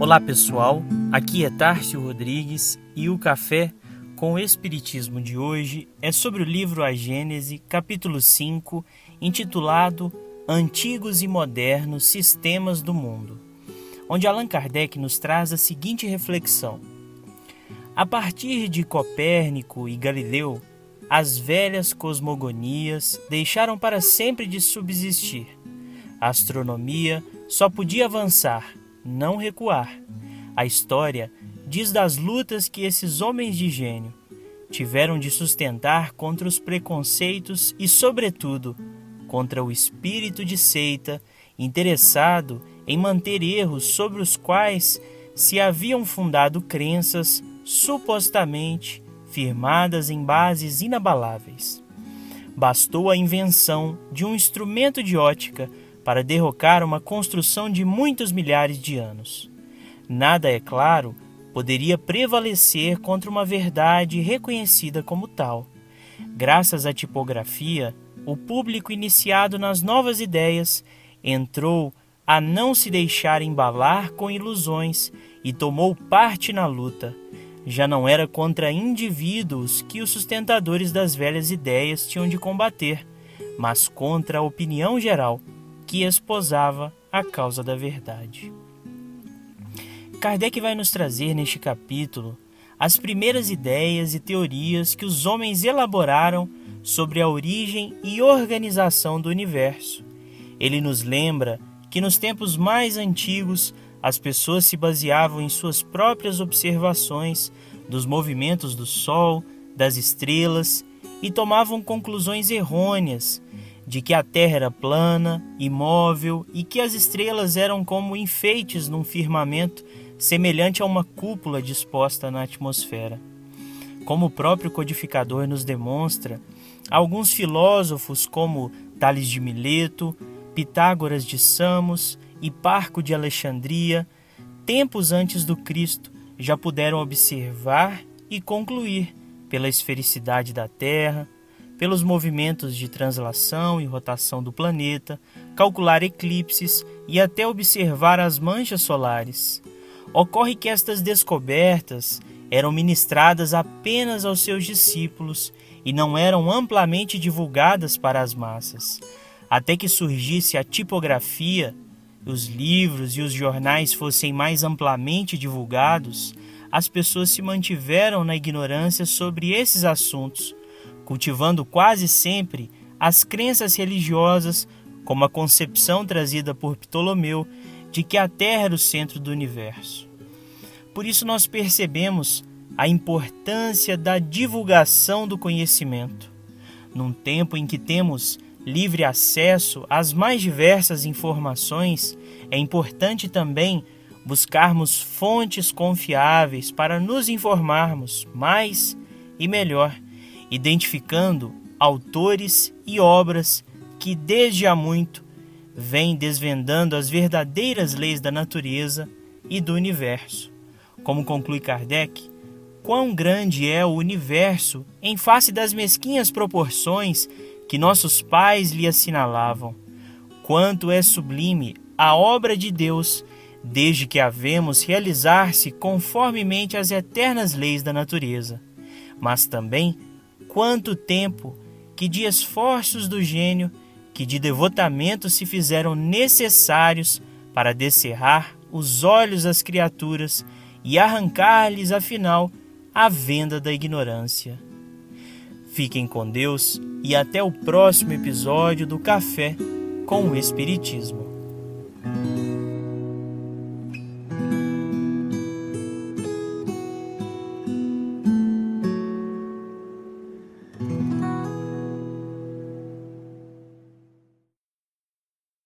Olá pessoal, aqui é Tárcio Rodrigues e o Café com o Espiritismo de hoje é sobre o livro A Gênese, capítulo 5, intitulado Antigos e Modernos Sistemas do Mundo, onde Allan Kardec nos traz a seguinte reflexão. A partir de Copérnico e Galileu, as velhas cosmogonias deixaram para sempre de subsistir. A astronomia só podia avançar não recuar. A história diz das lutas que esses homens de gênio tiveram de sustentar contra os preconceitos e, sobretudo, contra o espírito de seita interessado em manter erros sobre os quais se haviam fundado crenças supostamente firmadas em bases inabaláveis. Bastou a invenção de um instrumento de ótica para derrocar uma construção de muitos milhares de anos. Nada, é claro, poderia prevalecer contra uma verdade reconhecida como tal. Graças à tipografia, o público iniciado nas novas ideias entrou a não se deixar embalar com ilusões e tomou parte na luta. Já não era contra indivíduos que os sustentadores das velhas ideias tinham de combater, mas contra a opinião geral que esposava a causa da verdade. Kardec vai nos trazer neste capítulo as primeiras ideias e teorias que os homens elaboraram sobre a origem e organização do universo. Ele nos lembra que nos tempos mais antigos as pessoas se baseavam em suas próprias observações dos movimentos do Sol, das estrelas e tomavam conclusões errôneas de que a Terra era plana, imóvel e que as estrelas eram como enfeites num firmamento semelhante a uma cúpula disposta na atmosfera. Como o próprio codificador nos demonstra, alguns filósofos como Tales de Mileto, Pitágoras de Samos e Parco de Alexandria, tempos antes do Cristo, já puderam observar e concluir pela esfericidade da Terra, pelos movimentos de translação e rotação do planeta, calcular eclipses e até observar as manchas solares. Ocorre que estas descobertas eram ministradas apenas aos seus discípulos e não eram amplamente divulgadas para as massas. Até que surgisse a tipografia, os livros e os jornais fossem mais amplamente divulgados, as pessoas se mantiveram na ignorância sobre esses assuntos, cultivando quase sempre as crenças religiosas, como a concepção trazida por Ptolomeu de que a Terra era o centro do universo. Por isso, nós percebemos a importância da divulgação do conhecimento. Num tempo em que temos livre acesso às mais diversas informações, é importante também buscarmos fontes confiáveis para nos informarmos mais e melhor identificando autores e obras que desde há muito vêm desvendando as verdadeiras leis da natureza e do universo. Como conclui Kardec, quão grande é o universo em face das mesquinhas proporções que nossos pais lhe assinalavam. Quanto é sublime a obra de Deus, desde que a vemos realizar-se conformemente às eternas leis da natureza. Mas também quanto tempo que de esforços do gênio, que de devotamento se fizeram necessários para descerrar os olhos às criaturas e arrancar-lhes, afinal, a venda da ignorância. Fiquem com Deus e até o próximo episódio do Café com o Espiritismo.